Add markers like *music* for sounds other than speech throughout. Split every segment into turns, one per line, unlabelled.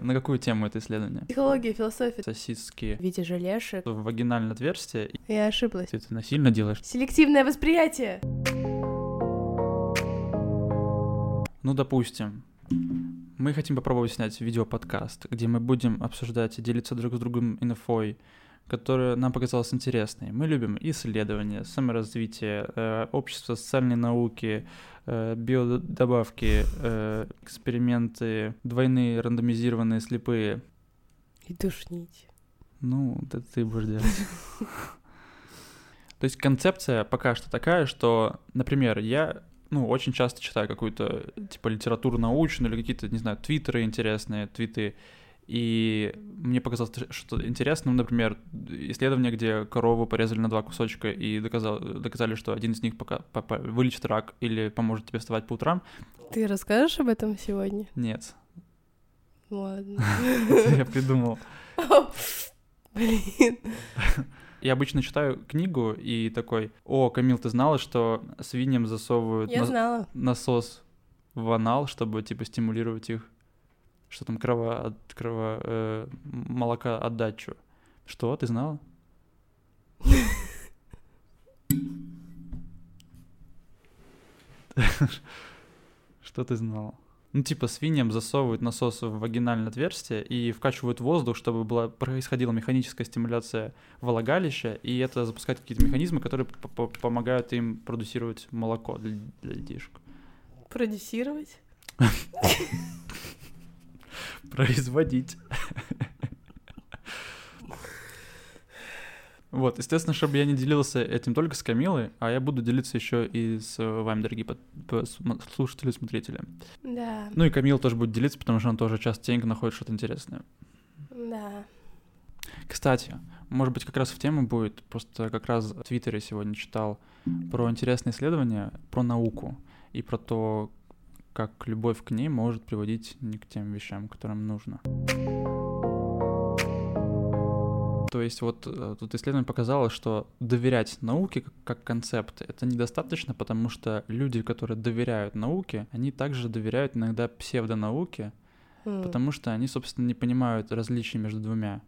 На какую тему это исследование?
Психология, философия.
Сосиски
В виде желешек.
в вагинальное отверстие.
Я ошиблась.
Ты это насильно делаешь?
Селективное восприятие.
Ну, допустим, мы хотим попробовать снять видеоподкаст, где мы будем обсуждать и делиться друг с другом инфой, которая нам показалась интересной. Мы любим исследования, саморазвитие, э, общество, социальные науки, э, биодобавки, э, эксперименты, двойные, рандомизированные, слепые.
И душнить.
Ну, это ты будешь делать. То есть концепция пока что такая, что, например, я ну, очень часто читаю какую-то, типа, литературу научную или какие-то, не знаю, твиттеры интересные, твиты, и мне показалось, что интересным, например, исследование, где корову порезали на два кусочка и доказал, доказали, что один из них пока, пока вылечит рак или поможет тебе вставать по утрам.
Ты расскажешь об этом сегодня?
Нет.
Ладно. *laughs*
Я придумал. *laughs*
Блин.
Я обычно читаю книгу и такой, о, Камил, ты знала, что свиньям засовывают насос в анал, чтобы, типа, стимулировать их, что там крово, от, крово, э, молока отдачу. Что, ты знала? Что ты знала? Ну, типа, свиньям засовывают насос в вагинальное отверстие и вкачивают воздух, чтобы была, происходила механическая стимуляция влагалища, и это запускает какие-то механизмы, которые помогают им продуцировать молоко для, для детишек.
Продюсировать? *laughs* *laughs*
Производить. Вот, естественно, чтобы я не делился этим только с Камилой, а я буду делиться еще и с вами, дорогие под- слушатели и смотрители.
Да.
Ну и Камила тоже будет делиться, потому что он тоже частенько находит что-то интересное.
Да.
Кстати, может быть, как раз в тему будет, просто как раз в Твиттере сегодня читал про интересные исследования, про науку и про то, как любовь к ней может приводить не к тем вещам, которым нужно. То есть вот э, тут исследование показало, что доверять науке как, концепт это недостаточно, потому что люди, которые доверяют науке, они также доверяют иногда псевдонауке,
М.
потому что они, собственно, не понимают различий между двумя.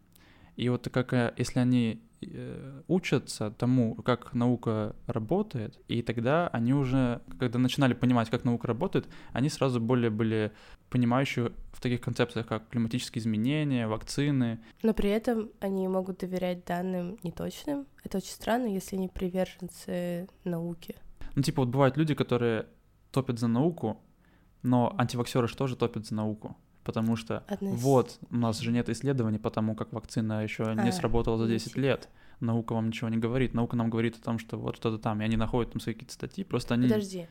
И вот как э, если они э, учатся тому, как наука работает, и тогда они уже, когда начинали понимать, как наука работает, они сразу более были понимающие в таких концепциях, как климатические изменения, вакцины.
Но при этом они могут доверять данным неточным. Это очень странно, если они приверженцы науки.
Ну, типа, вот бывают люди, которые топят за науку, но антиваксеры же тоже топят за науку. Потому что
Одна из-
вот у нас же нет исследований, потому как вакцина еще не
А,
сработала за
не
10
всегда.
лет. Наука вам ничего не говорит. Наука нам говорит о том, что вот что-то там, и они находят там свои какие-то статьи, просто они...
Подожди.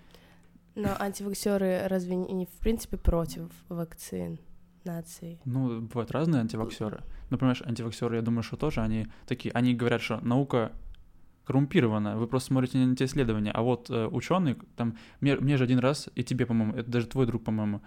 Но антиваксеры разве не в принципе против вакцин нации?
Ну, бывают разные антиваксеры. Ну, понимаешь, антиваксеры, я думаю, что тоже они такие, они говорят, что наука коррумпирована, вы просто смотрите не на те исследования, а вот э, ученые, там, мне, мне же один раз, и тебе, по-моему, это даже твой друг, по-моему,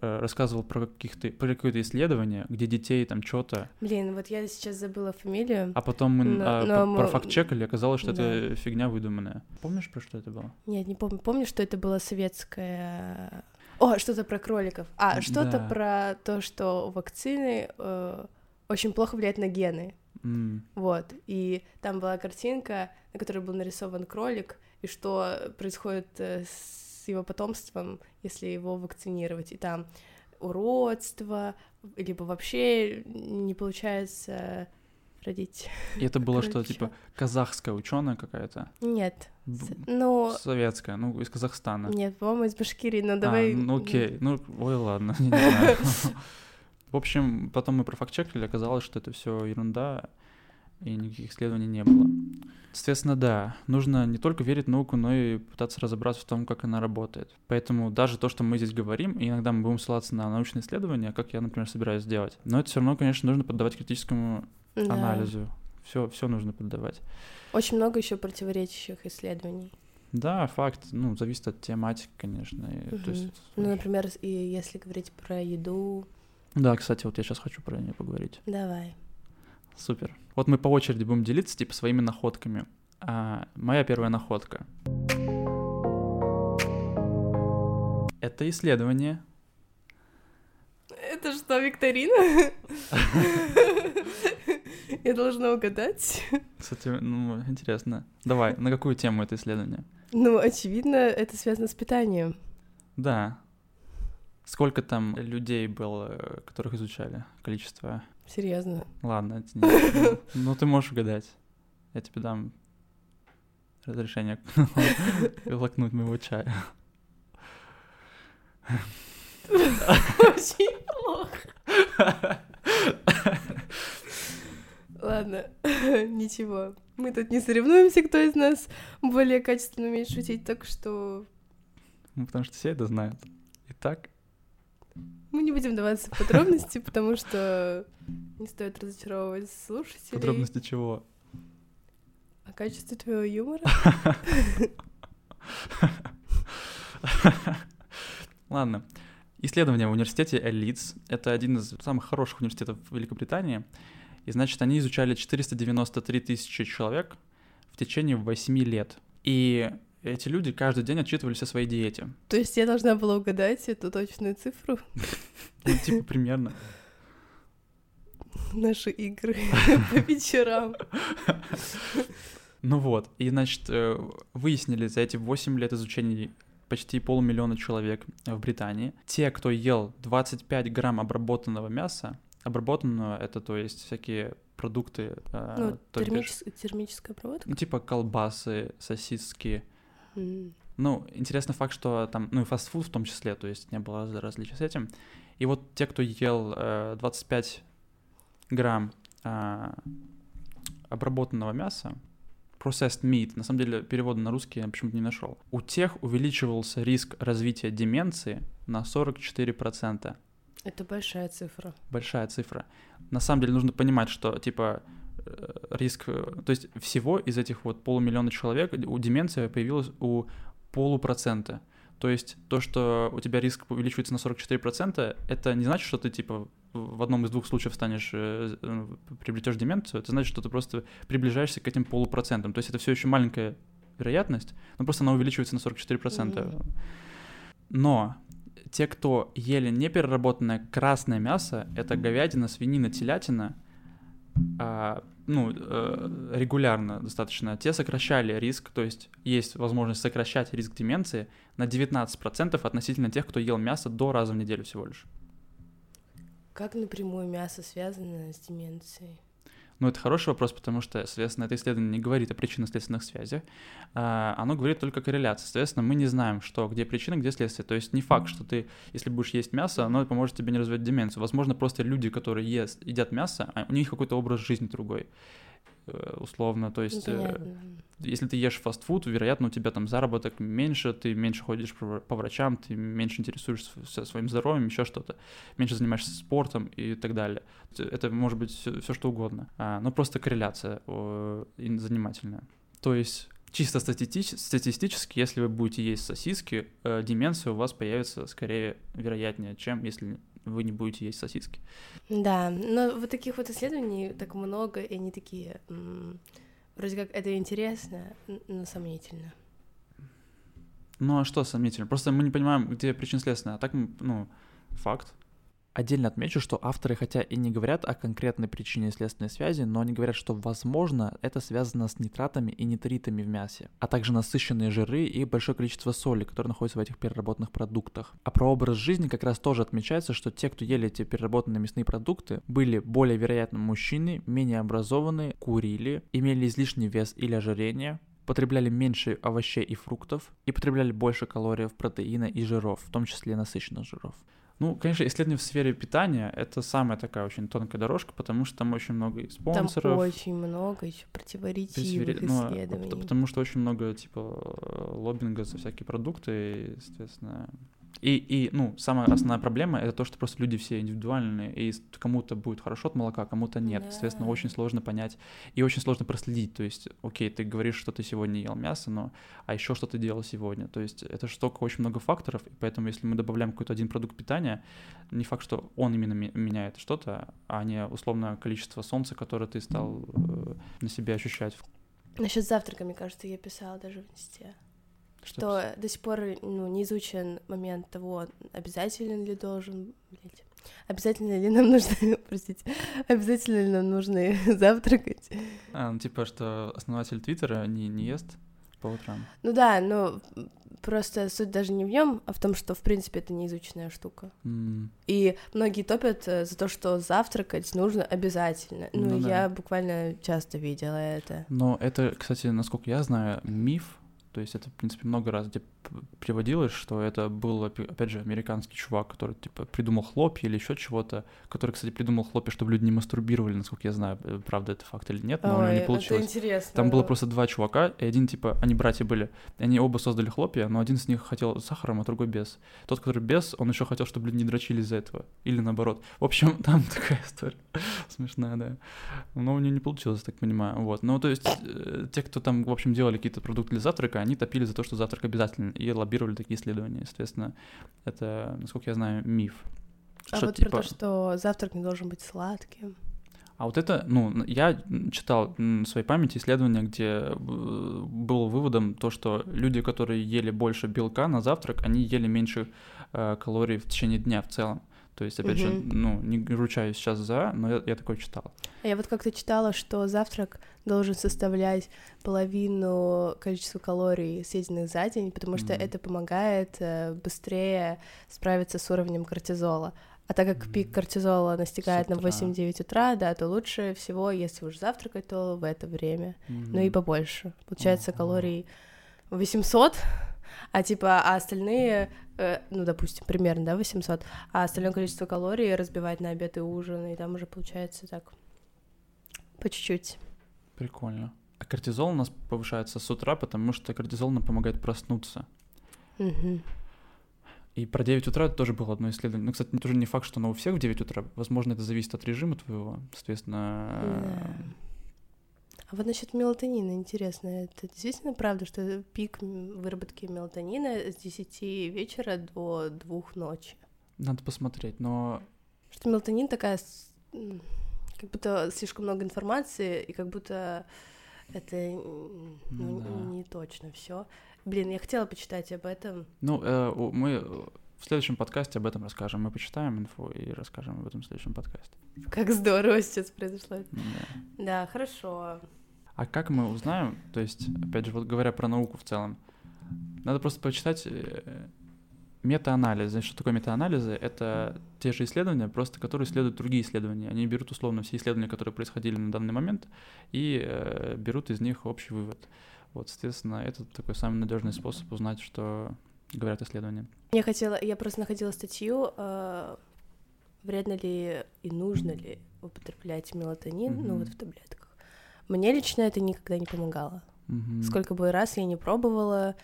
рассказывал про каких-то, про какое-то исследование, где детей там что-то,
Блин, вот я сейчас забыла фамилию.
а потом мы
Но-
а,
но мы-
профакт-чекали, оказалось, что
Да.
это фигня выдуманная. Помнишь, про что это было?
Нет, не помню. Помню, что это было советское... О, что-то про кроликов. А, что-то
Да.
про то, что вакцины э, очень плохо влияют на гены.
М,
Вот. И там была картинка, на которой был нарисован кролик, и что происходит э, с его потомством, если его вакцинировать. И там уродство, либо вообще не получается родить.
И это было что, типа, казахская ученая какая-то?
Нет.
Б-
Ну,
Советская, ну, из Казахстана.
нет, по-моему, из Башкирии, но
А,
давай...
ну окей, ну, ой, ладно, *laughs* не знаю. В общем, потом мы профакт-чекали, оказалось, что это все ерунда, и никаких исследований не было. Соответственно, да, нужно не только верить в науку, но и пытаться разобраться в том, как она работает. Поэтому даже то, что мы здесь говорим, иногда мы будем ссылаться на научные исследования, как я, например, собираюсь сделать, но это все равно, конечно, нужно поддавать критическому
Да.
анализу. Все, все нужно поддавать.
Очень много еще противоречащих исследований.
Да, факт, ну, зависит от тематики, конечно. и, то есть,
Ну, например, и если говорить про еду,
Да, кстати, вот я сейчас хочу про нее поговорить.
давай.
Супер. Вот мы по очереди будем делиться, типа, своими находками. А, моя первая находка. Это исследование.
Это что, викторина? Я должна угадать.
Кстати, ну, интересно. Давай, на какую тему это исследование?
Ну, очевидно, это связано с питанием.
Да. Сколько там людей было, которых изучали? Количество?
Серьезно.
Ладно, это не... ну, *laughs* ну, ты можешь угадать. Я тебе дам разрешение *laughs* глотнуть моего чая.
Очень плохо. Ладно, *laughs* ничего. Мы тут не соревнуемся, кто из нас более качественно умеет шутить, так что...
Ну, потому что все это знают. Итак... *laughs*
Мы не будем даваться в подробности, потому что не стоит разочаровывать слушателей.
Подробности чего?
О качестве твоего юмора? *laughs*
Ладно. Исследование в университете Элитс — это один из самых хороших университетов в Великобритании. И, значит, они изучали 493 тысячи человек в течение 8 лет. И эти люди каждый день отчитывались о своей диете.
То есть я должна была угадать эту точную цифру? *laughs*
Ну, типа примерно. *laughs*
Наши игры *laughs* по вечерам.
Ну вот, и, значит, э, выяснили за эти 8 лет изучения почти полмиллиона человек в Британии. Те, кто ел 25 грамм обработанного мяса, обработанного это то есть всякие продукты.
Э, ну, термичес... бишь, термическая обработка?
Ну, типа колбасы, сосиски. Mm. Ну, интересный факт, что там, ну и фастфуд в том числе, то есть не было различий с этим. И вот те, кто ел э, 25 грамм э, обработанного мяса, processed meat, на самом деле перевода на русский я почему-то не нашел. У тех увеличивался риск развития деменции на 44%.
Это большая цифра.
Большая цифра. На самом деле нужно понимать, что типа риск, то есть всего из этих вот полумиллиона человек у деменция появилась у полупроцента. То есть то, что у тебя риск увеличивается на 44%, это не значит, что ты типа в одном из двух случаев станешь, э, э, приобретешь деменцию, это значит, что ты просто приближаешься к этим полупроцентам. То есть это все еще маленькая вероятность, но просто она увеличивается на 44%. Mm-hmm. Но те, кто ели непереработанное красное мясо, это говядина, свинина, телятина, а, ну, э, регулярно достаточно, те сокращали риск, то есть есть возможность сокращать риск деменции на 19% относительно тех, кто ел мясо до раза в неделю всего лишь.
Как напрямую мясо связано с деменцией?
Ну, это хороший вопрос, потому что, соответственно, это исследование не говорит о причинно-следственных связях, а оно говорит только о корреляции. Соответственно, мы не знаем, что, где причина, где следствие. То есть не факт, что ты, если будешь есть мясо, оно поможет тебе не развить деменцию. Возможно, просто люди, которые ест, едят мясо, а у них какой-то образ жизни другой. Э, условно, то есть э, если ты ешь фастфуд, вероятно, у тебя там заработок меньше, ты меньше ходишь по врачам, ты меньше интересуешься своим здоровьем, еще что-то, меньше занимаешься спортом и так далее. Это может быть все, что угодно, а, но просто корреляция занимательная. То есть чисто статистически, если вы будете есть сосиски, э, деменция у вас появится скорее вероятнее, чем если вы не будете есть сосиски.
Да, но вот таких вот исследований так много, и они такие, вроде как это интересно, но сомнительно.
Ну а что сомнительно? Просто мы не понимаем, где причина следственная, а так, ну, факт. Отдельно отмечу, что авторы хотя и не говорят о конкретной причине следственной связи, но они говорят, что возможно это связано с нитратами и нитритами в мясе, а также насыщенные жиры и большое количество соли, которые находятся в этих переработанных продуктах. А про образ жизни как раз тоже отмечается, что те, кто ели эти переработанные мясные продукты, были более вероятно мужчины, менее образованные, курили, имели излишний вес или ожирение, потребляли меньше овощей и фруктов и потребляли больше калорий, протеина и жиров, в том числе насыщенных жиров. Ну, конечно, исследования в сфере питания — это самая такая очень тонкая дорожка, потому что там очень много и спонсоров.
Там очень много еще противоречивых ну, исследований.
Потому что очень много, типа, лоббинга за всякие продукты, и, соответственно, и, и, ну, самая основная проблема это то, что просто люди все индивидуальные, и кому-то будет хорошо от молока, кому-то нет. Да. Соответственно, очень сложно понять и очень сложно проследить. То есть, окей, ты говоришь, что ты сегодня ел мясо, но а еще что ты делал сегодня? То есть, это же столько очень много факторов, и поэтому, если мы добавляем какой-то один продукт питания, не факт, что он именно меняет что-то, а не условно количество солнца, которое ты стал э, на себе ощущать.
Насчет завтрака, мне кажется, я писала даже в инсте. Что, что до сих пор ну, не изучен момент того, обязателен ли должен, блядь, Обязательно ли нам нужно, *laughs* простите, обязательно ли нам нужно *laughs* завтракать?
А, ну типа, что основатель Твиттера не, не ест по утрам.
Ну да, но просто суть даже не в нем, а в том, что в принципе это неизученная штука.
М,
И многие топят э, за то, что завтракать нужно обязательно. Ну,
Ну да.
я буквально часто видела это.
Но это, кстати, насколько я знаю, миф. То есть это, в принципе, много раз где приводилось, что это был, опять же, американский чувак, который, типа, придумал хлопья или еще чего-то, который, кстати, придумал хлопья, чтобы люди не мастурбировали, насколько я знаю, э, правда это факт или нет, но у него
Ой,
не
это
получилось.
интересно.
Там было просто два чувака, и один, типа, они братья были, и они оба создали хлопья, но один из них хотел с сахаром, а другой без. Тот, который без, он еще хотел, чтобы люди не дрочили из-за этого. Или наоборот. В общем, *laughs* там такая история *laughs* смешная, да. Но у нее не получилось, так понимаю. Вот. Ну, то есть, э, те, кто там, в общем, делали какие-то продукты для завтрака, они топили за то, что завтрак обязательно, и лоббировали такие исследования. Естественно, это, насколько я знаю, миф.
А
Что,
вот
типа-
про то, что завтрак не должен быть сладким.
А вот это, ну, я читал в своей памяти исследование, где э, был выводом то, что люди, которые ели больше белка на завтрак, они ели меньше э, калорий в течение дня в целом. То есть, опять же,
Мгм.
ну, не ручаюсь сейчас за, но я, я такое читал.
А Я вот как-то читала, что завтрак должен составлять половину количества калорий, съеденных за день, потому что
Мгм.
это помогает э, быстрее справиться с уровнем кортизола. А так как пик кортизола настигает на
утра.
8-9 утра, да, то лучше всего, если уж завтракать, то в это время. Ну и побольше. Получается
Ага.
калорий 800, а типа, а остальные, э, ну, допустим, примерно, да, 800, а остальное количество калорий разбивать на обед и ужин, и там уже получается так по чуть-чуть.
Прикольно. А кортизол у нас повышается с утра, потому что кортизол нам помогает проснуться.
Мгм.
И про 9 утра тоже было одно исследование. Ну, кстати, тоже не факт, что оно у всех в 9 утра. Возможно, это зависит от режима твоего. Соответственно,
Да. А вот насчет мелатонина, интересно, это действительно правда, что пик выработки мелатонина с 10 вечера до 2 ночи?
надо посмотреть. Но
Что мелатонин такая, как будто слишком много информации, и как будто это ну,
Да.
не точно все. Блин, я хотела почитать об этом.
Ну, э, мы э, в следующем подкасте об этом расскажем. Мы почитаем инфу и расскажем об этом в следующем подкасте.
Как здорово сейчас произошло.
Да.
Да, хорошо.
А как мы узнаем, то есть, опять же, вот говоря про науку в целом, надо просто почитать э, метаанализ. Значит, что такое метаанализы? Это те же исследования, просто которые исследуют другие исследования. Они берут условно все исследования, которые происходили на данный момент, и э, берут из них общий вывод. Вот, соответственно, это такой самый надежный способ узнать, что говорят исследования.
Я хотела, я просто находила статью, э, вредно ли и нужно ли употреблять мелатонин, ну
Мгм.
вот в таблетках. Мне лично это никогда не помогало.
Мгм.
Сколько бы раз я не пробовала,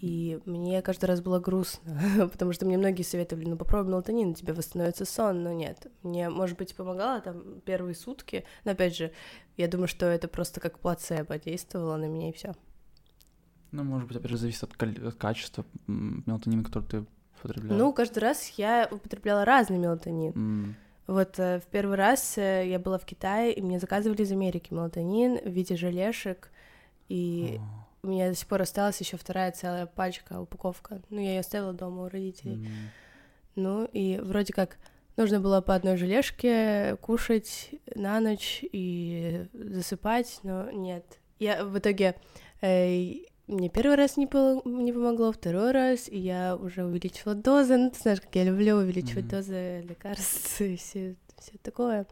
и мне каждый раз было грустно, *laughs* потому что мне многие советовали, ну попробуй мелатонин, у тебя восстановится сон, но нет. Мне, может быть, помогало там первые сутки, но опять же, я думаю, что это просто как плацебо действовало на меня и все.
Ну, может быть, опять же, зависит от, от качества мелатонина, который ты употребляешь.
Ну, каждый раз я употребляла разный мелатонин.
М,
Вот э, в первый раз э, я была в Китае, и мне заказывали из Америки мелатонин в виде желешек, и у меня до сих пор осталась еще вторая целая пачка, упаковка. Ну, я ее оставила дома у родителей.
м.
Ну, и вроде как нужно было по одной желешке кушать на ночь и засыпать, но нет. Я в итоге... э, мне первый раз не, пол- не помогло, второй раз, и я уже увеличила дозы. Ну, ты знаешь, как я люблю увеличивать
Мгм.
дозы лекарств *laughs* и все, все такое.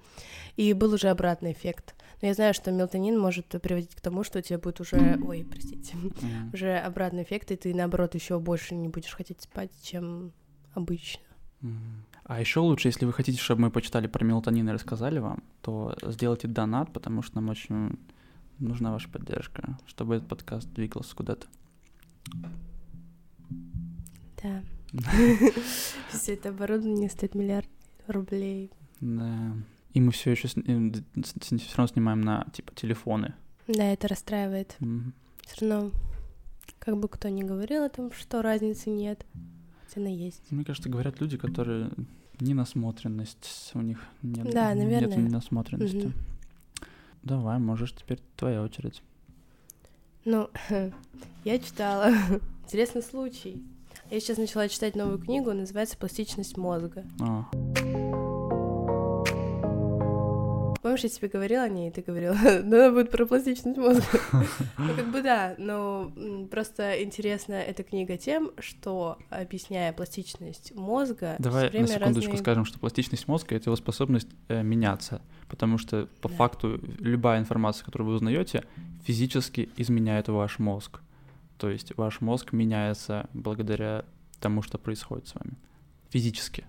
И был уже обратный эффект. Но я знаю, что мелатонин может приводить к тому, что у тебя будет уже... Ой, простите.
М.
Уже обратный эффект, и ты, наоборот, еще больше не будешь хотеть спать, чем обычно.
Мгм. А еще лучше, если вы хотите, чтобы мы почитали про мелатонин и рассказали вам, то сделайте донат, потому что нам очень нужна ваша поддержка, чтобы этот подкаст двигался куда-то.
Да. *laughs* Все это оборудование стоит миллиард рублей.
Да. И мы все еще все равно снимаем на типа телефоны.
Да, это расстраивает. Все равно, как бы кто ни говорил о том, что разницы нет, она есть.
Мне кажется, говорят люди, которые ненасмотренность у них нет.
Да,
Нет
наверное.
ненасмотренности. Давай, можешь теперь твоя очередь.
Ну, *laughs* я читала. *laughs* Интересный случай. Я сейчас начала читать новую книгу, называется «Пластичность мозга».
А,
Помнишь, я тебе говорила о ней, и ты говорила, да, *laughs* она будет про пластичность мозга. *laughs* Ну, как бы да, но просто интересна эта книга тем, что, объясняя пластичность мозга,
Давай на секундочку скажем, что пластичность мозга — это его способность э, меняться, потому что по факту любая информация, которую вы узнаете, физически изменяет ваш мозг. То есть ваш мозг меняется благодаря тому, что происходит с вами. Физически.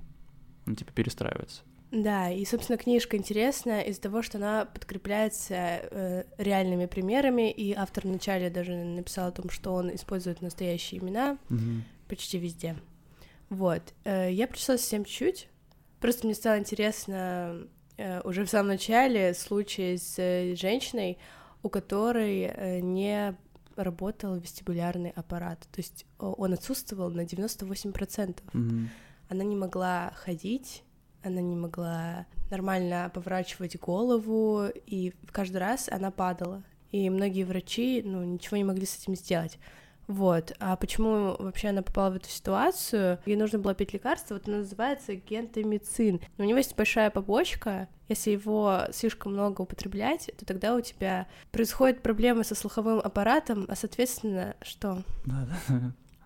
Он типа перестраивается.
Да, и, собственно, книжка интересная из-за того, что она подкрепляется э, реальными примерами, и автор вначале даже написал о том, что он использует настоящие имена
mm-hmm.
почти везде. Вот. Э, я прочитала совсем чуть. Просто мне стало интересно э, уже в самом начале случай с э, женщиной, у которой э, не работал вестибулярный аппарат. То есть он отсутствовал на 98%.
Mm-hmm.
Она не могла ходить, она не могла нормально поворачивать голову, и каждый раз она падала. И многие врачи, ну, ничего не могли с этим сделать. Вот. А почему вообще она попала в эту ситуацию? Ей нужно было пить лекарство, вот оно называется гентамицин. Но у него есть большая побочка. Если его слишком много употреблять, то тогда у тебя происходят проблемы со слуховым аппаратом, а соответственно, что?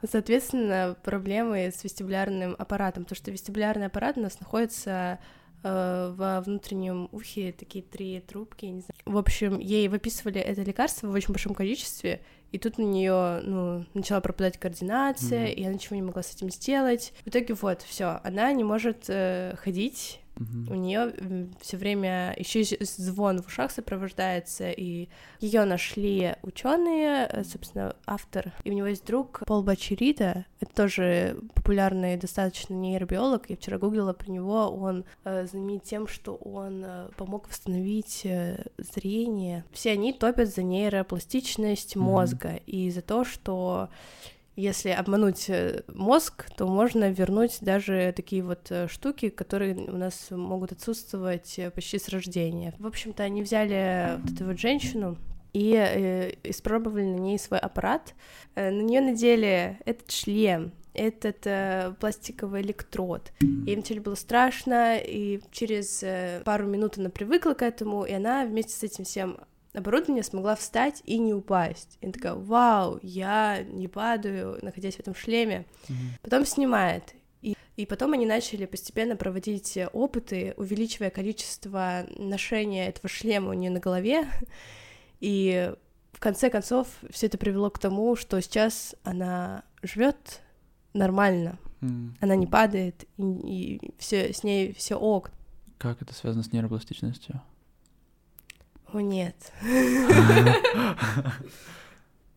Соответственно, проблемы с вестибулярным аппаратом, потому что вестибулярный аппарат у нас находится э, во внутреннем ухе такие три трубки, не знаю. В общем, ей выписывали это лекарство в очень большом количестве, и тут у нее, ну, начала пропадать координация, mm-hmm. и она ничего не могла с этим сделать. В итоге вот, все, она не может э, ходить
Угу.
У нее все время еще звон в ушах сопровождается, и ее нашли ученые, э, собственно, автор, и у него есть друг Пол Бачерида, это тоже популярный достаточно нейробиолог, я вчера гуглила про него, он э, знаменит тем, что он э, помог восстановить э, зрение. Все они топят за нейропластичность мозга mm и за то, что если обмануть э, мозг, то можно вернуть даже такие вот э, штуки, которые у нас могут отсутствовать э, почти с рождения. В общем-то, они взяли вот эту вот женщину, и испробовали на ней свой аппарат. На нее надели этот шлем, этот э, пластиковый электрод. Ей вначале было страшно, и через э, пару минут она привыкла к этому, и она вместе с этим всем оборудование смогла встать и не упасть. И она такая, вау, я не падаю, находясь в этом шлеме.
Mm-hmm.
Потом снимает. И, и потом они начали постепенно проводить опыты, увеличивая количество ношения этого шлема у нее на голове. И в конце концов все это привело к тому, что сейчас она живет нормально.
Mm.
Она не падает, и, и все с ней все ок.
Как это связано с нейропластичностью?
О, нет. *laughs*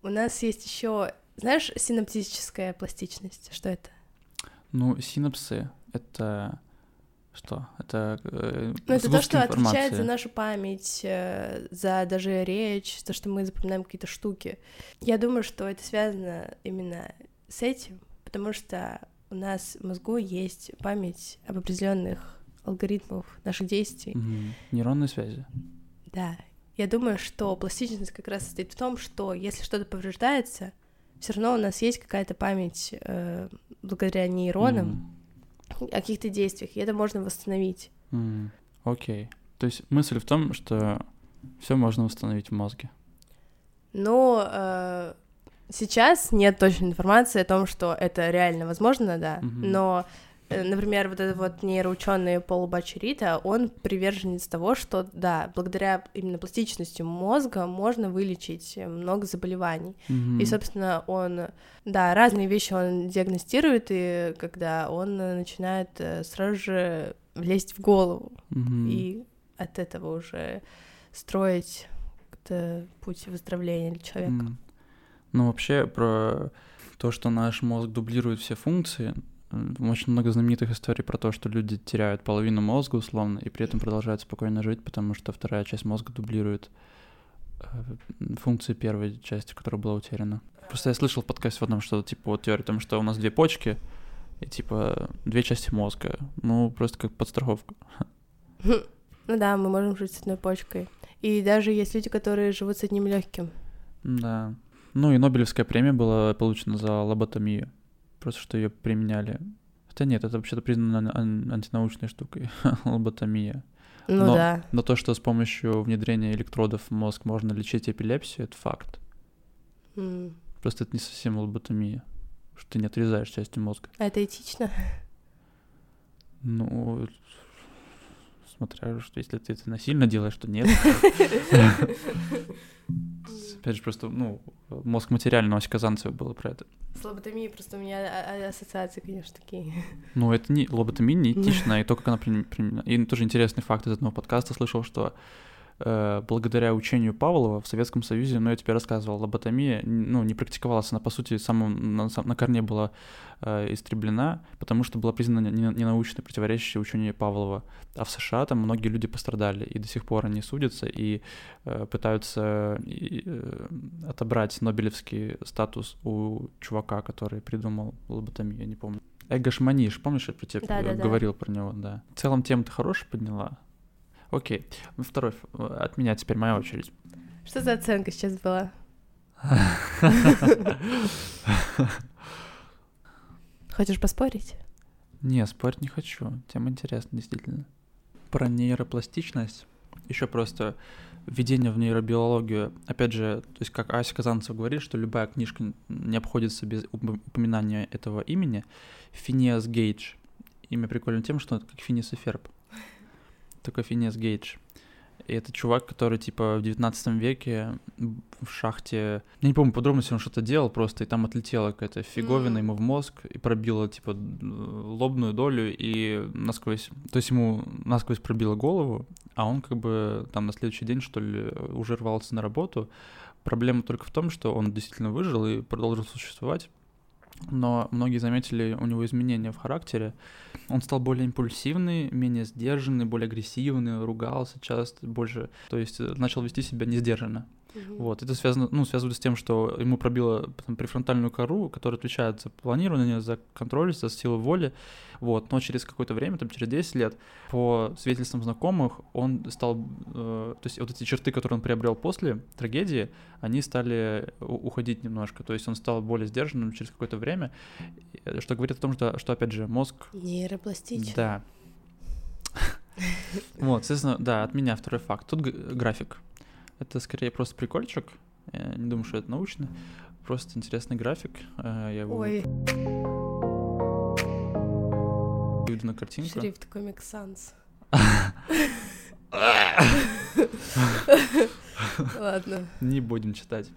У нас есть еще, знаешь, синаптическая пластичность. Что это?
Ну, синапсы — это что? Это
э, Ну, это то, что информации. отвечает за нашу память, э, за даже речь, то, что мы запоминаем какие-то штуки. Я думаю, что это связано именно с этим, потому что у нас в мозгу есть память об определенных алгоритмах наших действий.
Угу. Нейронные связи.
Да. Я думаю, что пластичность как раз состоит в том, что если что-то повреждается, все равно у нас есть какая-то память э, благодаря нейронам mm. о каких-то действиях, и это можно восстановить.
Mm. Окей. То есть мысль в том, что все можно восстановить в мозге.
Но э, сейчас нет точной информации о том, что это реально возможно, да.
Mm-hmm.
Но например, вот этот вот нейроученый Пол Бачерита, он приверженец того, что, да, благодаря именно пластичности мозга можно вылечить много заболеваний.
Mm-hmm.
И, собственно, он, да, разные вещи он диагностирует, и когда он начинает э, сразу же влезть в голову,
mm-hmm.
и от этого уже строить путь выздоровления для человека. Mm.
Ну, вообще, про то, что наш мозг дублирует все функции, очень много знаменитых историй про то, что люди теряют половину мозга условно и при этом продолжают спокойно жить, потому что вторая часть мозга дублирует э, функции первой части, которая была утеряна. Просто я слышал в подкасте в одном, что типа вот теория о том, что у нас две почки и типа две части мозга. Ну, просто как подстраховка. *laughs*
Ну да, мы можем жить с одной почкой. И даже есть люди, которые живут с одним легким.
Да. Ну и Нобелевская премия была получена за лоботомию просто что ее применяли. Хотя нет, это вообще-то признано антинаучной штукой, *laughs* лоботомия.
Ну
Но-
да.
Но то, что с помощью внедрения электродов в мозг можно лечить эпилепсию, это факт.
М.
Просто это не совсем лоботомия, что ты не отрезаешь части мозга.
А это этично?
Ну, смотря что, если ты это насильно делаешь, то нет. Опять же, просто, ну, мозг материального Ася Казанцева было про это.
С лоботомией просто у меня а- а- ассоциации, конечно, такие.
Ну, это не лоботомия не *laughs* этична, и то, как она прим- применена. И тоже интересный факт из одного подкаста слышал, что благодаря учению Павлова в Советском Союзе, ну, я тебе рассказывал, лоботомия, ну, не практиковалась, она, по сути, самом, на, на корне была э, истреблена, потому что была признана не- ненаучной, противоречащей учению Павлова. А в США там многие люди пострадали, и до сих пор они судятся, и э, пытаются и, э, отобрать Нобелевский статус у чувака, который придумал лоботомию, я не помню. Эгош Маниш, помнишь, я про тебя
Да-да-да.
говорил про него, да. В целом тему ты хорошая подняла. Окей. Ну, Второй, ф- от меня теперь моя очередь.
Что за оценка сейчас была? *laughs* Хочешь поспорить?
Не, спорить не хочу. Тема интересная, действительно. Про нейропластичность. Еще просто введение в нейробиологию. Опять же, то есть как Ася Казанцев говорит, что любая книжка не обходится без уп- упоминания этого имени. Финиас Гейдж. Имя прикольно тем, что это как Финис и Ферб. Такой Финиас Гейдж. И это чувак, который, типа, в 19 веке в шахте... Я не помню подробности, он что-то делал просто, и там отлетела какая-то фиговина
М.
ему в мозг и пробила, типа, лобную долю и насквозь... То есть ему насквозь пробило голову, а он как бы там на следующий день, что ли, уже рвался на работу. Проблема только в том, что он действительно выжил и продолжил существовать. Но многие заметили у него изменения в характере. Он стал более импульсивный, менее сдержанный, более агрессивный, ругался часто, больше, то есть э, начал вести себя несдержанно.
Мгм.
Вот, это связано, ну, связано с тем, что ему пробило там, префронтальную кору, которая отвечает за планирование, за контроль, за силу воли, вот, но через какое-то время, там, через 10 лет, по свидетельствам знакомых, он стал, э, то есть вот эти черты, которые он приобрел после трагедии, они стали уходить немножко, то есть он стал более сдержанным через какое-то время, э, что говорит о том, что, что опять же, мозг
Нейропластично.
да. *laughs* Вот, соответственно, да, от меня второй факт. Тут график. Это скорее просто прикольчик. Я не думаю, что это научно. Просто интересный график. Э, Я его
Ой,
выведу на картинку.
шрифт Comic Sans. Ладно.
Не будем читать.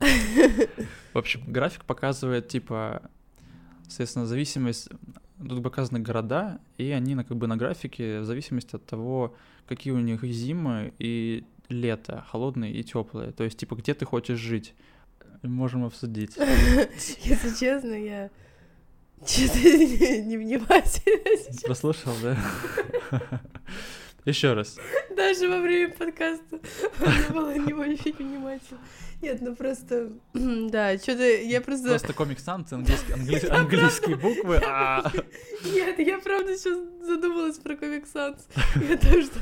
В общем, график показывает, типа, соответственно, зависимость... Тут показаны города, и они на, как бы на графике в зависимости от того, какие у них зимы и лето, холодные и теплые. То есть, типа, где ты хочешь жить. Можем обсудить. *laughs*
Если честно, я что-то *laughs* невнимательно.
Послушал, да? *laughs* Еще раз.
Даже во время подкаста не было не очень внимательно. Нет, ну просто, *clears throat* да, что-то я просто...
Просто комик Санс, английские, англи- английские буквы. а.
Нет, я правда сейчас задумалась про Comic Sans. Я то, что...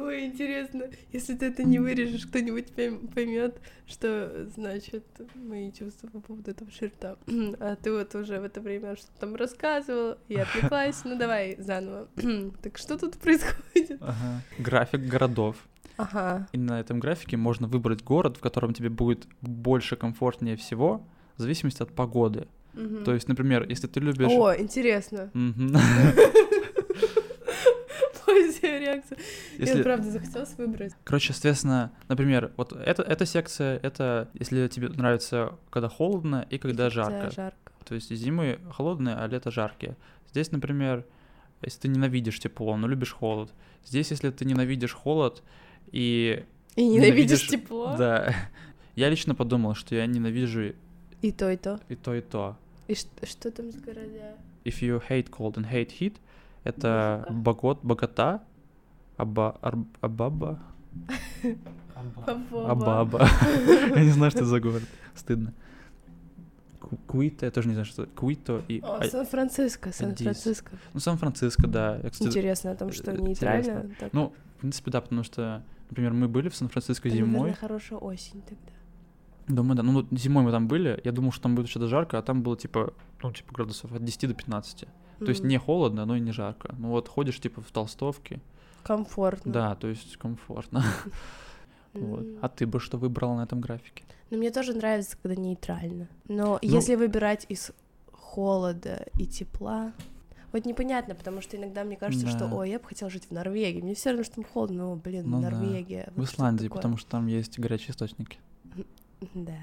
Ой, интересно, если ты это не вырежешь, кто-нибудь поймет, что значит мои чувства по поводу этого шрифта. *clears throat* А ты вот уже в это время что-то там рассказывал, я отвлеклась. Ну давай заново. *clears throat* Так что тут происходит?
Ага. График городов.
Ага.
И на этом графике можно выбрать город, в котором тебе будет больше комфортнее всего, в зависимости от погоды.
Мгм.
То есть, например, если ты любишь...
О, интересно. *laughs* Позия реакция. Я
Если-
правда захотелось выбрать.
Короче, соответственно, например, вот это, эта секция, это если тебе нравится, когда холодно и когда жарко.
Да, жарко.
То есть зимы холодные, а лето жаркие. Здесь, например, если ты ненавидишь тепло, но любишь холод. Здесь, если ты ненавидишь холод и...
И ненавидишь
Ненавидишь-
тепло.
Да. Я лично подумал, что я ненавижу
И то, и то.
и то, и то.
И ш- что там с города?
If you hate cold and hate heat, это
Ну-ка.
богот, богата, аба, ар- абаба,
Абаба. *laughs*
Я не знаю, что это за город. Стыдно. Ку- Куито, я тоже не знаю, что это. Куито и...
О,
а-
Сан-Франциско, Сан-Франциско.
Ну, Сан-Франциско, да.
Интересно, а там что,
э,
нейтрально?
Ну, в принципе, да, потому что, например, мы были в Сан-Франциско зимой.
хорошая осень тогда.
Думаю, да. Ну, зимой мы там были. Я думал, что там будет что-то жарко, а там было типа, ну, типа градусов от 10 до 15. То есть не холодно, но и не жарко. Ну вот ходишь типа в толстовке,
Комфортно.
Да, то есть комфортно. *laughs* Вот. А ты бы что выбрала на этом графике?
Но мне тоже нравится, когда нейтрально. Но
Ну-
если выбирать из холода и тепла, вот непонятно, потому что иногда мне кажется, что,
Да.
ой, я бы хотела жить в Норвегии. Мне все равно, что там холодно, но, блин,
Ну да.
Норвегия.
В Исландии, потому что там есть горячие источники.
Да.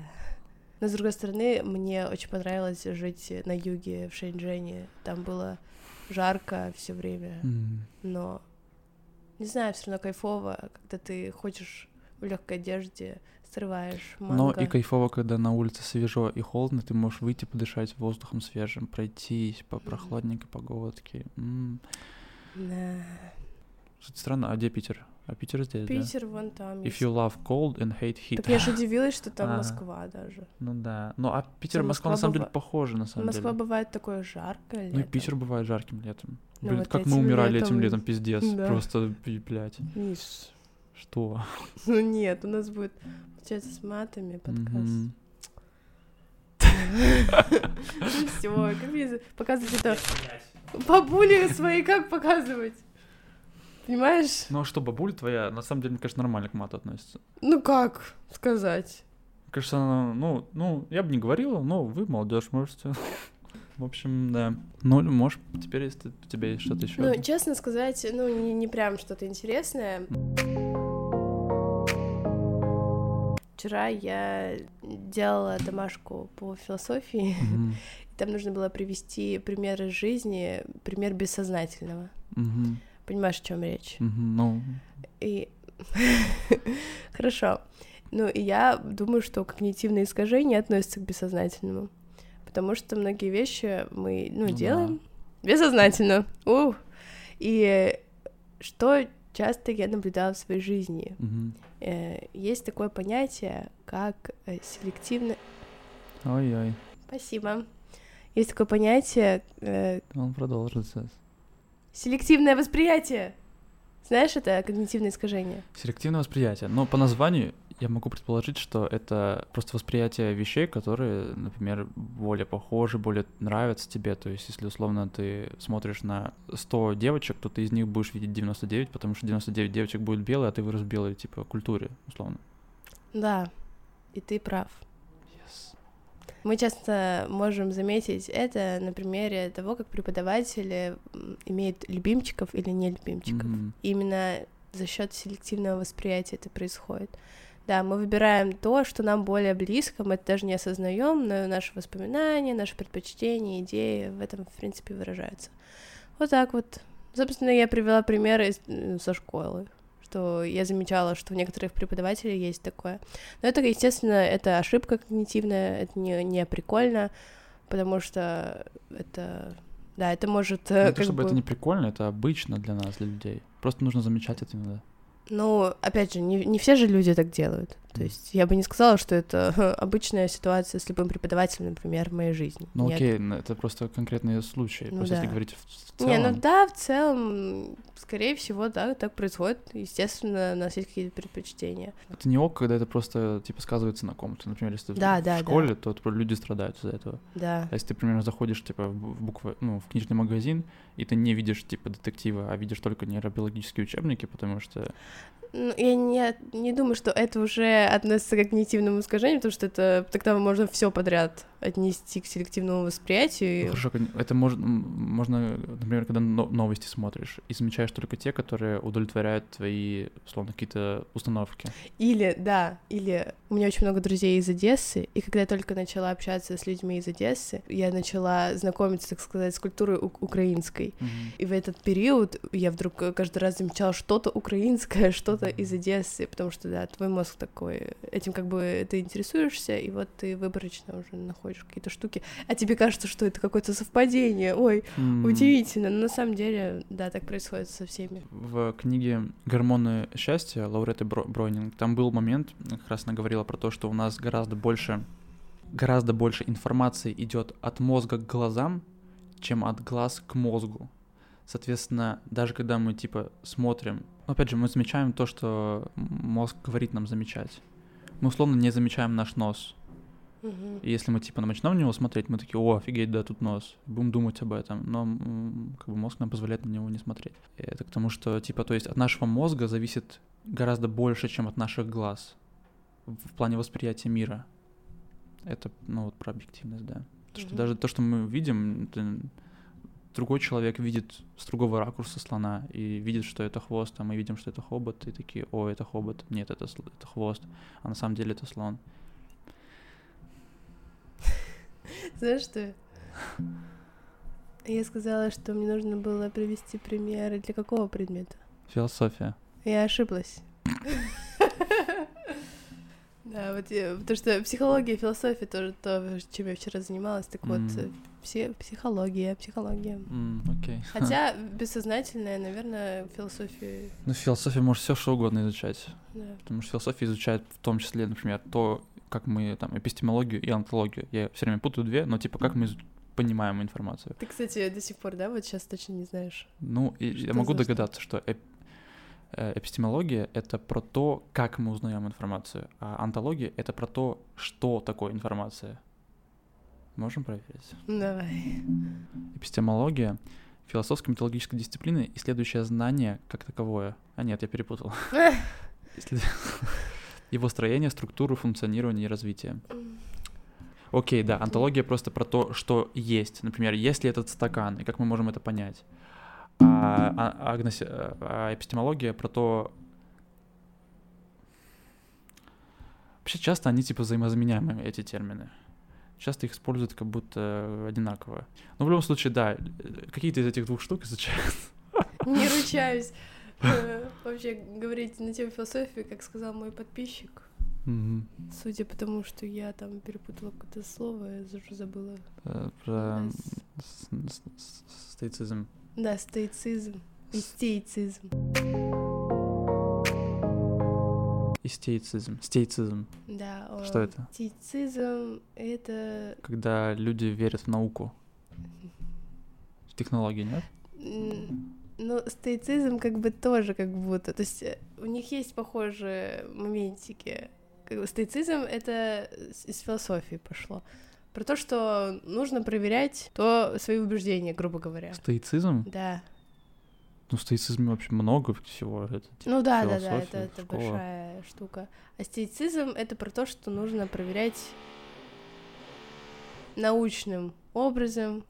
Но, с другой стороны, мне очень понравилось жить на юге, в Шэньчжэне. Там было жарко все время,
М.
но, не знаю, все равно кайфово, когда ты хочешь в легкой одежде, срываешь манго.
Но и кайфово, когда на улице свежо и холодно, ты можешь выйти подышать воздухом свежим, пройтись по прохладненькой погодке. М.
Да.
Кстати, странно, а где Питер? А Питер здесь,
Питер вон там.
да? If
есть.
you love cold and hate heat.
Так я же удивилась, что там *laughs*
А.
Москва даже.
Ну да. Ну а Питер и Москва
Москва
на самом деле похожи, на самом
Москва
деле.
бывает такое жаркое
Ну и
летом.
Питер бывает жарким летом.
Ну
Блин,
вот
как мы умирали
летом-
этим летом, пиздец. *laughs*
Да.
Просто, блядь.
Миш,
Что? *laughs*
ну нет, у нас будет, получается, с матами подкаст. Ну все, как мне показывать это? Бабули свои как показывать? Понимаешь?
Ну а что, бабуля твоя, на самом деле, мне кажется, нормально к мату относится.
Ну как сказать?
Кажется, она, ну, ну, я бы не говорила, но вы, молодежь, можете. В общем, да. Ну, можешь, теперь, если у тебя есть что-то еще.
Ну, честно сказать, ну, не, не прям что-то интересное. Вчера я делала домашку по философии. *laughs* Там нужно было привести пример из жизни, пример бессознательного. Понимаешь, о чем речь?
Ну,
И *laughs* хорошо. Ну, и я думаю, что когнитивные искажения относятся к бессознательному. Потому что многие вещи мы, ну,
Ну да.
делаем бессознательно. Ух. И что часто я наблюдала в своей жизни. Э, Есть такое понятие, как э, селективное...
ой-ой,
Спасибо. Есть такое понятие э,
он продолжится.
Селективное восприятие. Знаешь, это когнитивное искажение.
Селективное восприятие. Но по названию я могу предположить, что это просто восприятие вещей, которые, например, более похожи, более нравятся тебе. То есть, если условно ты смотришь на 100 девочек, то ты из них будешь видеть 99, потому что 99 девочек будет белые, а ты вырос в белой, типа, культуре, условно.
Да, и ты прав. Мы часто можем заметить это на примере того, как преподаватели имеют любимчиков или не любимчиков.
Мгм.
Именно за счет селективного восприятия это происходит. Да, мы выбираем то, что нам более близко, мы это даже не осознаем, но наши воспоминания, наши предпочтения, идеи в этом, в принципе, выражаются. Вот так вот. Собственно, я привела примеры из- со школы, что я замечала, что у некоторых преподавателей есть такое. Но это, естественно, это ошибка когнитивная, это не, не прикольно, потому что это... Да, это может...
Не
э,
то,
как
чтобы
бы-
это не прикольно, это обычно для нас, для людей. Просто нужно замечать это иногда.
Ну, опять же, не, не все же люди так делают. То есть я бы не сказала, что это *laughs* обычная ситуация с любым преподавателем, например, в моей жизни.
Ну
Нет.
окей, это просто конкретные случаи.
Ну
просто если
да.
говорить в, в
Не,
целом.
ну да, в целом, скорее всего, да, так происходит. Естественно, у нас есть какие-то предпочтения.
Это не ок, когда это просто, типа, сказывается на ком-то. Например, если ты
Да,
в
да, да.
школе, то типа, люди страдают из-за этого.
Да.
А если ты, примерно, заходишь, типа, в буквы, ну, в книжный магазин, и ты не видишь, типа, детектива, а видишь только нейробиологические учебники, потому что...
Ну, я не, не думаю, что это уже относится к когнитивному искажению, потому что это тогда можно все подряд отнести к селективному восприятию.
Ну, хорошо, это мож- м, можно, например, когда но- новости смотришь, и замечаешь только те, которые удовлетворяют твои, условно, какие-то установки.
Или, да, или у меня очень много друзей из Одессы, и когда я только начала общаться с людьми из Одессы, я начала знакомиться, так сказать, с культурой украинской. И в этот период я вдруг каждый раз замечала что-то украинское, что-то из Одессы, потому что, да, твой мозг такой, этим как бы ты интересуешься, и вот ты выборочно уже находишь какие-то штуки, а тебе кажется, что это какое-то совпадение, ой,
М,
удивительно, но на самом деле, да, так происходит со всеми.
В книге «Гормоны счастья» Лауреты Бро- Бройнинг, там был момент, как раз она говорила про то, что у нас гораздо больше, гораздо больше информации идет от мозга к глазам, чем от глаз к мозгу. Соответственно, даже когда мы, типа, смотрим, ну, опять же, мы замечаем то, что мозг говорит нам замечать. Мы, условно, не замечаем наш нос. И если мы, типа, начнем на него смотреть, мы такие, о, офигеть, да, тут нос. Будем думать об этом. Но как бы мозг нам позволяет на него не смотреть. И это к тому, что, типа, то есть от нашего мозга зависит гораздо больше, чем от наших глаз в плане восприятия мира. Это, ну, вот про объективность, да. Что
Мгм.
даже то, что мы видим, это другой человек видит с другого ракурса слона и видит, что это хвост, а мы видим, что это хобот, и такие, о, это хобот, нет, это, это хвост, а на самом деле это слон. *laughs*
Знаешь что? Я сказала, что мне нужно было привести примеры для какого предмета?
Философия.
Я ошиблась. *laughs* Да, вот я- потому что психология, философия тоже то, чем я вчера занималась. Так вот,
М.
э, все психология, психология.
М, окей.
Хотя бессознательная, наверное, философия.
Ну, философия может все что угодно изучать.
Да.
Потому что философия изучает в том числе, например, то, как мы там эпистемологию и онтологию. Я все время путаю две, но типа как мы понимаем информацию.
Ты, кстати, до сих пор, да, вот сейчас точно не знаешь.
Ну, и я могу
что?
догадаться, что эп- эпистемология это про то, как мы узнаем информацию, а онтология это про то, что такое информация. Можем проверить.
Давай.
Эпистемология философско-методологическая дисциплина, исследующая знание как таковое. А нет, я перепутал. *laughs* *laughs* Его строение, структуру, функционирование и развитие. Окей, да, антология просто про то, что есть. Например, есть ли этот стакан, и как мы можем это понять. А, а- агноси- а эпистемология про то... Вообще часто они типа взаимозаменяемые, эти термины. Часто их используют как будто одинаково. Но в любом случае, да, э, какие-то из этих двух штук изучают.
Не ручаюсь. э, Вообще говорить на тему философии, как сказал мой подписчик. Судя по тому, что я там перепутала какое-то слово, я забыла.
Э, Про стоицизм.
Да, стоицизм. И стеицизм.
И стеицизм. Стеицизм.
Да. о,
Что это?
Стоицизм — это...
Когда люди верят в науку. В технологии, нет?
Ну, стоицизм как бы тоже как будто. То есть э, у них есть похожие моментики. Как бы стоицизм — это из философии пошло. Про то, что нужно проверять то свои убеждения, грубо говоря.
Стоицизм?
Да.
Ну, в стоицизме вообще много всего. Это, типа,
Ну да, да, да, это, это
школа.
большая штука. А стоицизм это про то, что нужно проверять научным образом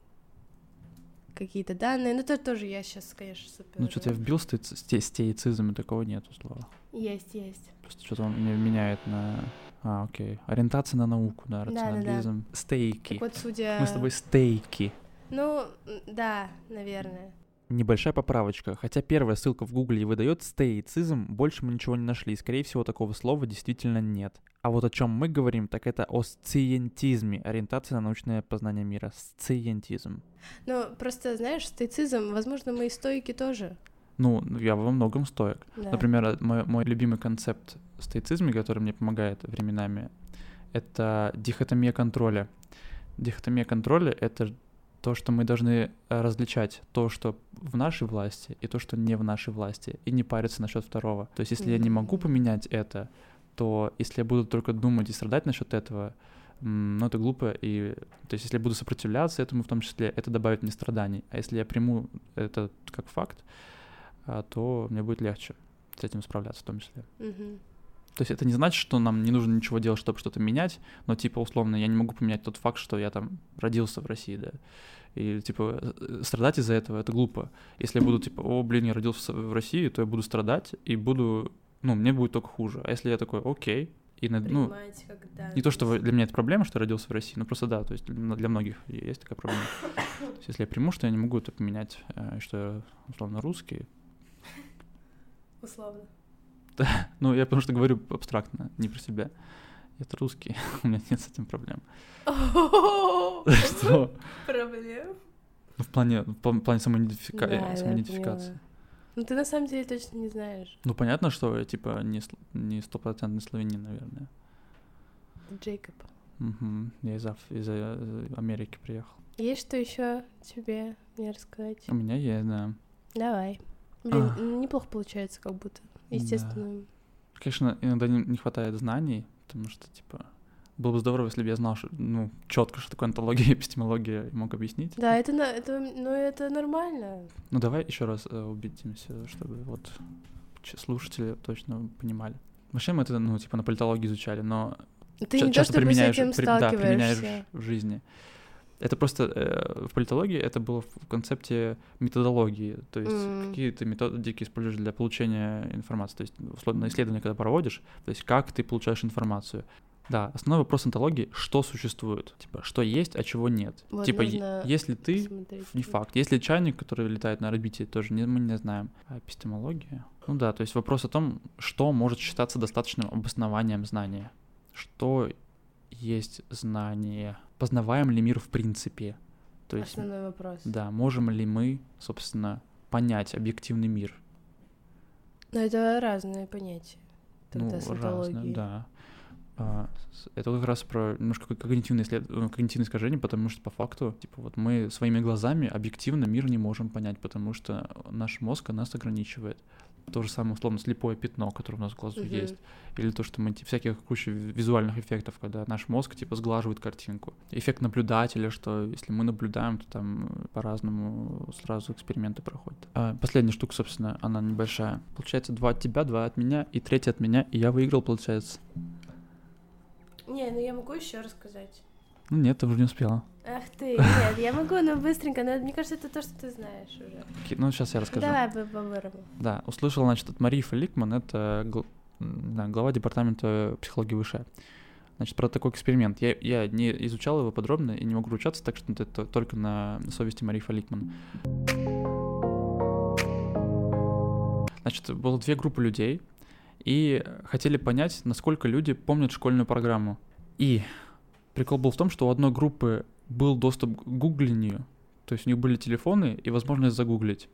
какие-то данные. Ну, это тоже я сейчас, конечно, супер.
Ну, что-то я вбил стоици- сте- стеицизм, и такого нету слова.
Есть, есть.
Просто что-то он меня меняет на... А, окей. Ориентация на науку, да,
Да, да, да.
рационализм. Стейки.
Так вот, судя...
Мы с тобой стейки.
Ну, да, наверное.
Небольшая поправочка. Хотя первая ссылка в гугле и выдает стоицизм, больше мы ничего не нашли. Скорее всего, такого слова действительно нет. А вот о чем мы говорим, так это о сциентизме, ориентация на научное познание мира. Сциентизм.
Ну, просто, знаешь, стоицизм, возможно, мы и стойки тоже.
Ну, я во многом стоек.
Да.
Например, э, мой, мой любимый концепт в стоицизме, который мне помогает временами, это дихотомия контроля. Дихотомия контроля — это то, что мы должны э, различать то, что в нашей власти, и то, что не в нашей власти, и не париться насчет второго. То есть, если я не могу поменять это, то если я буду только думать и страдать насчет этого, ну, это глупо, и, то есть, если я буду сопротивляться этому в том числе, это добавит мне страданий. А если я приму это как факт, то мне будет легче с этим справляться в том числе.
Мгм.
То есть это не значит, что нам не нужно ничего делать, чтобы что-то менять, но типа условно я не могу поменять тот факт, что я там родился в России, да. И типа э, страдать из-за этого это глупо. Если я буду типа, о, блин, я родился в России, то я буду страдать и буду, ну, мне будет только хуже. А если я такой, окей, и на- ну,
когда...
не то, что для меня это проблема, что я родился в России, но просто да, то есть для для многих есть такая проблема. То есть если я приму, что я не могу это поменять, э, что я условно русский,
Условно. *laughs*
Ну, я потому что говорю абстрактно, не про себя. Я-то русский, *laughs* у меня нет с этим проблем. *laughs* Что?
Проблем?
Ну, в плане, в плане-
Да,
э,
я
самоидентификации.
Ну, ты на самом деле точно не знаешь.
Ну, понятно, что я, типа, не стопроцентный славянин, наверное.
Джейкоб.
Мгм. Я из, Аф- из э, Америки приехал.
Есть что еще тебе мне рассказать?
У меня есть, да.
Давай. Блин,
А.
неплохо получается, как будто. Естественно.
Конечно, иногда не, хватает знаний, потому что, типа, Было бы здорово, если бы я знал, что, ну, четко, что такое антология и *laughs* эпистемология, и мог объяснить.
Да, это, это, ну, это нормально.
Ну, давай еще раз э, убедимся, чтобы вот слушатели точно понимали. Вообще мы это, ну, типа, на политологии изучали, но
Ты
ча-
не то,
часто
с
применяешь, при- да, применяешь в жизни. Это просто э, в политологии это было в концепте методологии, то есть
М.
какие ты методики используешь для получения информации, то есть условно исследование, когда проводишь, то есть как ты получаешь информацию. Да, основной вопрос онтологии — что существует, типа что есть, а чего нет.
Вот
типа е- если ты не факт. Если чайник, который летает на орбите, тоже не, мы не знаем. А эпистемология? Ну да, то есть вопрос о том, что может считаться достаточным обоснованием знания. Что есть знание? Познаваем ли мир в принципе? То есть,
Основной вопрос.
да, можем ли мы, собственно, понять объективный мир?
Но это разные понятия. Тогда
ну,
онтологией.
да. А, Это как раз про немножко когнитивное, исслед... э, когнитивное искажение, потому что по факту, типа, вот мы своими глазами объективно мир не можем понять, потому что наш мозг нас ограничивает. То же самое, условно, слепое пятно, которое у нас в глазу
Мгм.
есть. Или то, что мы ти- всяких куча ви- визуальных эффектов, когда наш мозг, типа, сглаживает картинку. Эффект наблюдателя, что если мы наблюдаем, то там э, по-разному сразу эксперименты проходят. А, последняя штука, собственно, она небольшая. Получается, два от тебя, два от меня, и третий от меня, и я выиграл, получается.
Не, ну я могу еще рассказать.
Ну нет, ты уже не успела.
Ах ты, нет, я могу, но быстренько, но мне кажется, это то, что ты знаешь уже.
Ну, сейчас я расскажу.
Давай по по-бырому.
Да, услышал, значит, от Марии Феликман, это гл- м, да, глава департамента психологии выше. Значит, про такой эксперимент. Я, я не изучал его подробно и не могу ручаться, так что это только на совести Марии Феликман. Значит, было две группы людей, и хотели понять, насколько люди помнят школьную программу. И прикол был в том, что у одной группы был доступ к гуглению, то есть у них были телефоны и возможность загуглить.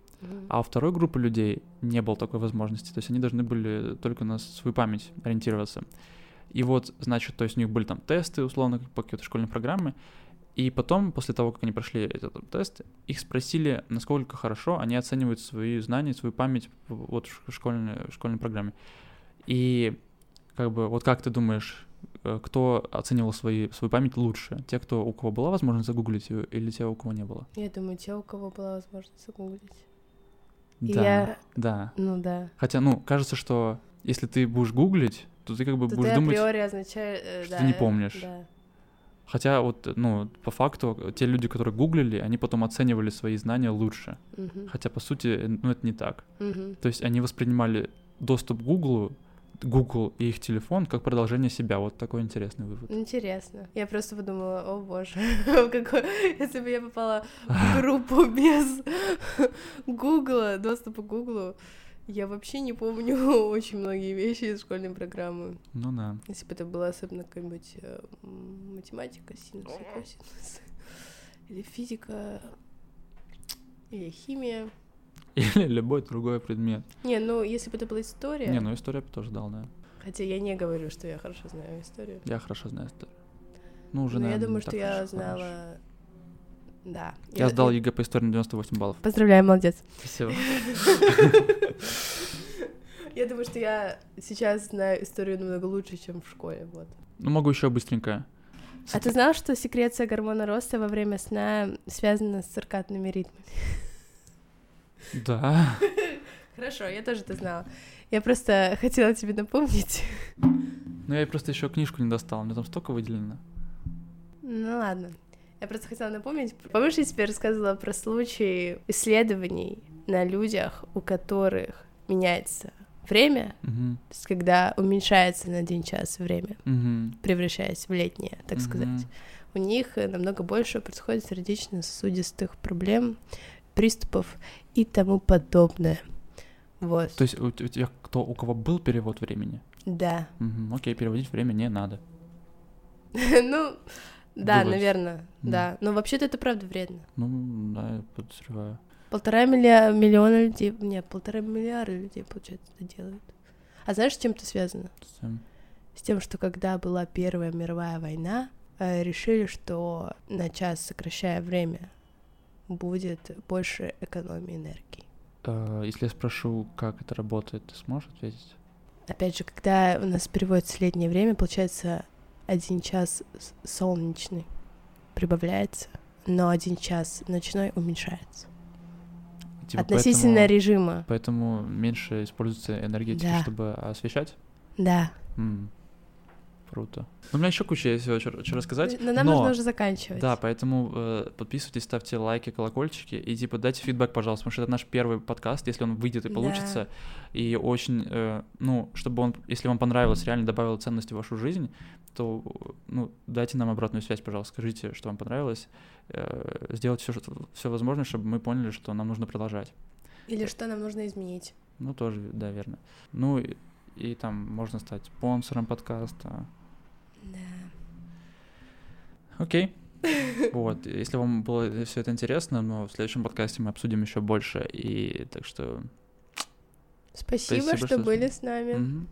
А у второй группы людей не было такой возможности. То есть они должны были только на свою память ориентироваться. И вот, значит, то есть у них были там тесты, условно, по какой-то школьной программе. И потом, после того, как они прошли этот тест, их спросили, насколько хорошо они оценивают свои знания, свою память в- вот в школьной, в школьной программе. И как бы, вот как ты думаешь, кто оценивал свои, свою память лучше? Те, кто, у кого была возможность загуглить ее, или те, у кого не было?
Я думаю, те, у кого была возможность загуглить.
Да,
Я-
да.
Ну да.
Хотя, ну, кажется, что если ты будешь гуглить, то ты как бы
То
будешь
ты
думать...
означает... э,
что
да,
ты не
э,
помнишь.
Да.
Хотя вот, ну, по факту, те люди, которые гуглили, они потом оценивали свои знания лучше.
Мгм.
Хотя, по сути, э, ну, это не так.
Мгм.
То есть они воспринимали доступ к Гуглу, Google и их телефон как продолжение себя. Вот такой интересный вывод.
Интересно. Я просто подумала, о боже, *laughs* какой... если бы я попала в *laughs* группу без Гугла, доступа к Гуглу, я вообще не помню *laughs* очень многие вещи из школьной программы.
Ну да.
Если бы это была особенно какая-нибудь э, математика, синусы, косинусы, или физика, или химия. *laughs*
Или любой другой предмет.
Не, ну если бы это была история,
Не, ну историю я бы тоже дал, да.
хотя я не говорю, что я хорошо знаю историю.
Я хорошо знаю историю. Ну, уже,
я
наверное,
думаю,
не
что я
хорошо.
знала... Да.
Я сдал ЕГЭ по истории на 98 баллов.
Поздравляю, молодец.
Спасибо. *laughs*
Я думаю, что я сейчас знаю историю намного лучше, чем в школе, вот.
Ну, могу еще быстренько.
А ты знал, что секреция гормона роста во время сна связана с циркадными ритмами?
Да. *laughs*
Хорошо, я тоже это знала. Я просто хотела тебе напомнить.
Ну, я просто еще книжку не достал, у меня там столько выделено.
Ну ладно. Я просто хотела напомнить. Помнишь, я тебе рассказывала про случаи исследований на людях, у которых меняется время,
Мгм.
то есть когда уменьшается на один час время,
Мгм.
превращаясь в летнее, так
Мгм.
сказать. У них намного больше происходит сердечно-сосудистых проблем, приступов и тому подобное. Вот,
То есть у, у тебя кто, у кого был перевод времени?
да.
Мгм, Окей, переводить время не надо. *laughs*
Ну, да, наверное, да. Но вообще-то это правда вредно.
Ну, да, я подозреваю.
Полтора миллиона людей, нет, полтора миллиарда людей, получается, это делают. А знаешь, с чем это связано?
С тем-
С тем, что когда была Первая мировая война, э, решили, что на час сокращая время будет больше экономии энергии.
Э, Если я спрошу, как это работает, ты сможешь ответить?
Опять же, когда у нас переводится летнее время, получается, один час солнечный прибавляется, но один час ночной уменьшается.
Типа,
Относительно
поэтому,
режима.
поэтому меньше используется энергетики,
Да.
чтобы освещать.
Да.
М, Круто. Ну, у меня еще куча есть что что рассказать.
Но нам
но-
нужно уже заканчивать.
Да, поэтому э, подписывайтесь, ставьте лайки, колокольчики и типа дайте фидбэк, пожалуйста, потому что это наш первый подкаст, если он выйдет и
Да.
получится, и очень, э, ну, чтобы он, если вам понравилось, реально добавил ценности в вашу жизнь, то, ну, дайте нам обратную связь, пожалуйста, скажите, что вам понравилось, э, сделайте все, все возможное, чтобы мы поняли, что нам нужно продолжать.
Или что нам нужно изменить.
Ну, тоже, да, верно. Ну, и, там можно стать спонсором подкаста.
Да.
Окей. *laughs* Вот, если вам было все это интересно, но в следующем подкасте мы обсудим еще больше. И так что
Спасибо,
Спасибо,
что
что-
были с нами.
мгм.